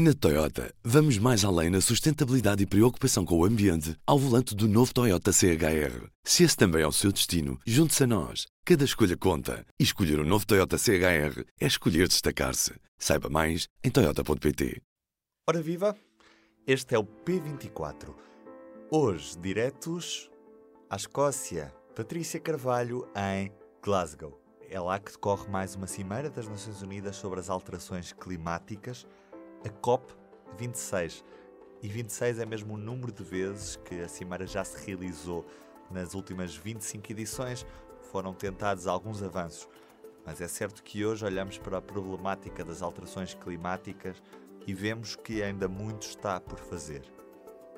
Na Toyota, vamos mais além na sustentabilidade e preocupação com o ambiente ao volante do novo Toyota CHR. Se esse também é o seu destino, junte-se a nós. Cada escolha conta. E escolher o um novo Toyota CHR é escolher destacar-se. Saiba mais em Toyota.pt. Ora viva! Este é o P24. Hoje, diretos à Escócia. Patrícia Carvalho em Glasgow. É lá que decorre mais uma cimeira das Nações Unidas sobre as alterações climáticas a COP26. E 26 é mesmo o número de vezes que a Cimeira já se realizou. Nas últimas 25 edições foram tentados alguns avanços, mas é certo que hoje olhamos para a problemática das alterações climáticas e vemos que ainda muito está por fazer.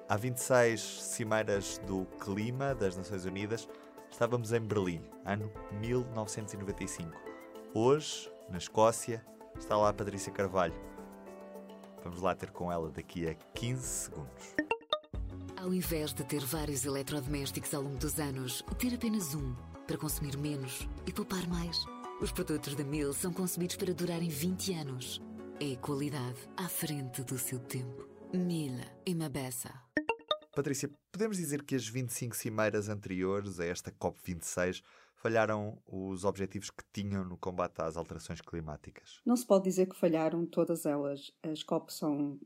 Há 26 cimeiras do clima das Nações Unidas, estávamos em Berlim, ano 1995. Hoje, na Escócia, está lá a Patrícia Carvalho Vamos lá ter com ela daqui a 15 segundos. Ao invés de ter vários eletrodomésticos ao longo dos anos, ter apenas um para consumir menos e poupar mais. Os produtos da Mil são concebidos para durarem 20 anos. É qualidade à frente do seu tempo. Mil e Mabessa. Patrícia, podemos dizer que as 25 cimeiras anteriores a esta COP26 falharam os objetivos que tinham no combate às alterações climáticas? Não se pode dizer que falharam todas elas. As COP são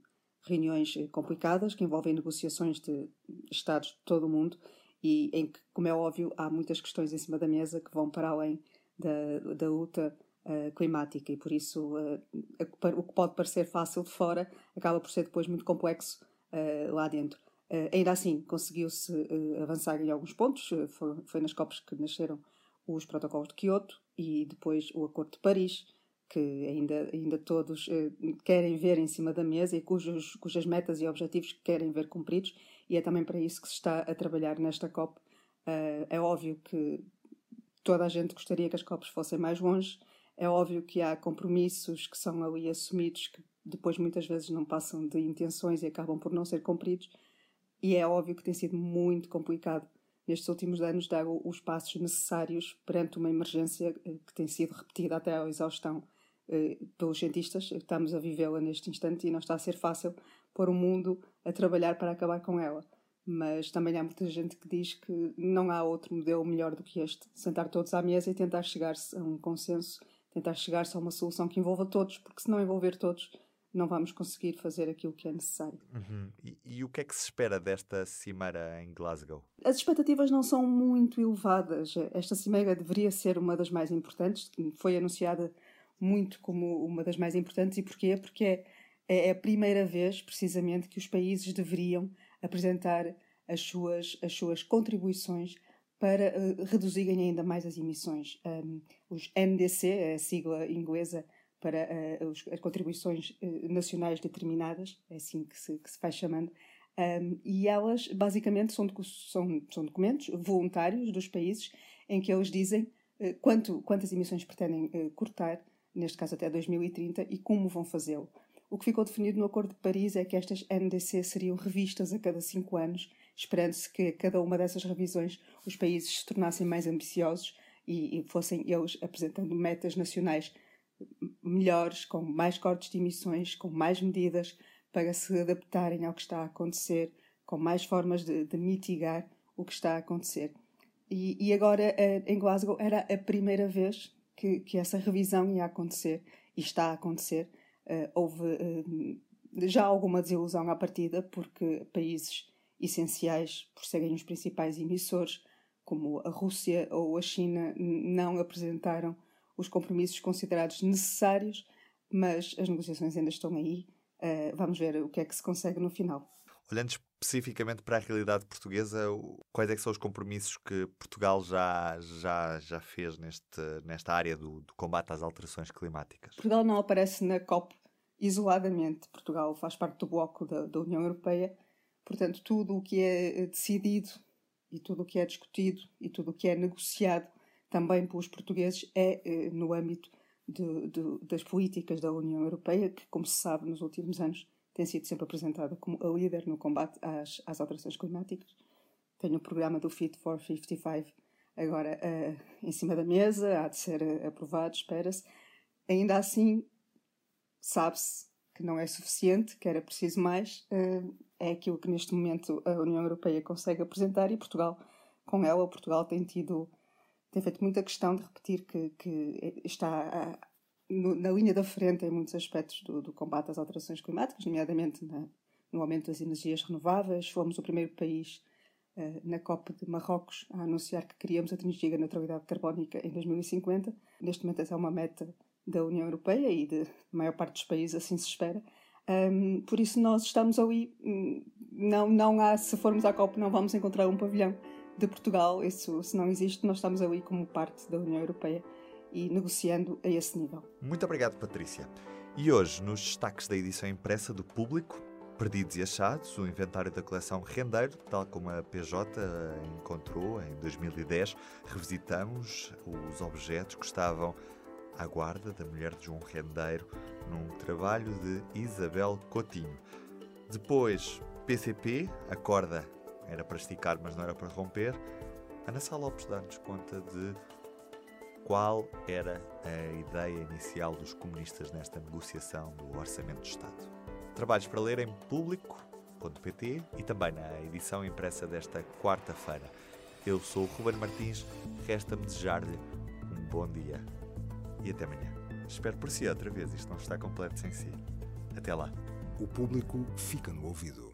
reuniões complicadas que envolvem negociações de Estados de todo o mundo e em que, como é óbvio, há muitas questões em cima da mesa que vão para além da, da luta uh, climática e por isso uh, o que pode parecer fácil de fora acaba por ser depois muito complexo uh, lá dentro. Ainda assim, conseguiu-se avançar em alguns pontos, foi, foi nas COPs que nasceram os protocolos de Kyoto e depois o Acordo de Paris, que ainda, ainda todos eh, querem ver em cima da mesa e cujos, cujas metas e objetivos querem ver cumpridos, e é também para isso que se está a trabalhar nesta COP. Uh, é óbvio que toda a gente gostaria que as COPs fossem mais longe, é óbvio que há compromissos que são ali assumidos que depois muitas vezes não passam de intenções e acabam por não ser cumpridos, e é óbvio que tem sido muito complicado nestes últimos anos dar os passos necessários perante uma emergência eh, que tem sido repetida até à exaustão eh, pelos cientistas. Estamos a vivê-la neste instante e não está a ser fácil pôr o mundo a trabalhar para acabar com ela. Mas também há muita gente que diz que não há outro modelo melhor do que este. Sentar todos à mesa e tentar chegar-se a um consenso, tentar chegar-se a uma solução que envolva todos, porque se não envolver todos, não vamos conseguir fazer aquilo que é necessário. Uhum. E, e, o que é que se espera desta cimeira em Glasgow? As expectativas não são muito elevadas. Esta cimeira deveria ser uma das mais importantes, foi anunciada muito como uma das mais importantes. E porquê? Porque é, é a primeira vez, precisamente, que os países deveriam apresentar as suas, as suas contribuições para uh, reduzirem ainda mais as emissões. Um, os NDC, a sigla inglesa para uh, os, as contribuições uh, nacionais determinadas, é assim que se, que se chamando, um, e elas basicamente são, são, são, documentos voluntários dos países em que eles dizem uh, quanto, quantas emissões pretendem cortar, neste caso até 2030, e como vão fazê-lo. O que ficou definido no Acordo de Paris é que estas NDC seriam revistas a cada cinco anos, esperando-se que cada uma dessas revisões os países se tornassem mais ambiciosos e, e fossem eles apresentando metas nacionais melhores, com mais cortes de emissões, com mais medidas para se adaptarem ao que está a acontecer, com mais formas de, de mitigar o que está a acontecer. E, e, agora, eh, em Glasgow, era a primeira vez que, que essa revisão ia acontecer, e está a acontecer. Uh, houve uh, já alguma desilusão à partida, porque países essenciais, por serem os principais emissores, como a Rússia ou a China, não apresentaram os compromissos considerados necessários, mas as negociações ainda estão aí. Uh, vamos ver o que é que se consegue no final. Olhando especificamente para a realidade portuguesa, quais é são os compromissos que Portugal já, já, já fez neste, nesta área do, do combate às alterações climáticas? Portugal não aparece na COP isoladamente. Portugal faz parte do bloco da, da União Europeia, portanto, tudo o que é decidido e tudo o que é discutido e tudo o que é negociado também pelos portugueses é eh, no âmbito de, de, das políticas da União Europeia, que, como se sabe, nos últimos anos tem sido sempre apresentada como a líder no combate às, às alterações climáticas. Tenho o programa do Fit for 55 agora uh, em cima da mesa, há de ser uh, aprovado, espera-se. Ainda assim, sabe-se que não é suficiente, que era preciso mais, é aquilo que neste momento a União Europeia consegue apresentar e Portugal, com ela, Portugal tem tido, tem feito muita questão de repetir que, que está no, na linha da frente em muitos aspectos do, do combate às alterações climáticas, nomeadamente na, no aumento das energias renováveis. Fomos o primeiro país uh, na COP de Marrocos a anunciar que queríamos atingir a neutralidade carbónica em 2050. Neste momento, essa é uma meta da União Europeia e de, maior parte dos países, assim se espera. Um, por isso, nós estamos ali. Hum, não, não há, se formos à COP, não vamos encontrar um pavilhão de Portugal. Isso, se não existe, nós estamos ali como parte da União Europeia e negociando a esse nível. Muito obrigado, Patrícia. E hoje, nos destaques da edição impressa do Público, Perdidos e Achados, o inventário da coleção Rendeiro, tal como a PJ encontrou em 2010, revisitamos os objetos que estavam à guarda da mulher de João Rendeiro num trabalho de Isabel Coutinho. Depois, PCP, a corda era para esticar, mas não era para romper. Ana Sá Lopes dá-nos conta de qual era a ideia inicial dos comunistas nesta negociação do Orçamento do Estado. Trabalhos para ler em público.pt e também na edição impressa desta quarta-feira. Eu sou o Ruben Martins, resta-me desejar-lhe um bom dia e até amanhã. Espero por si outra vez, isto não está completo sem si. Até lá. O público fica no ouvido.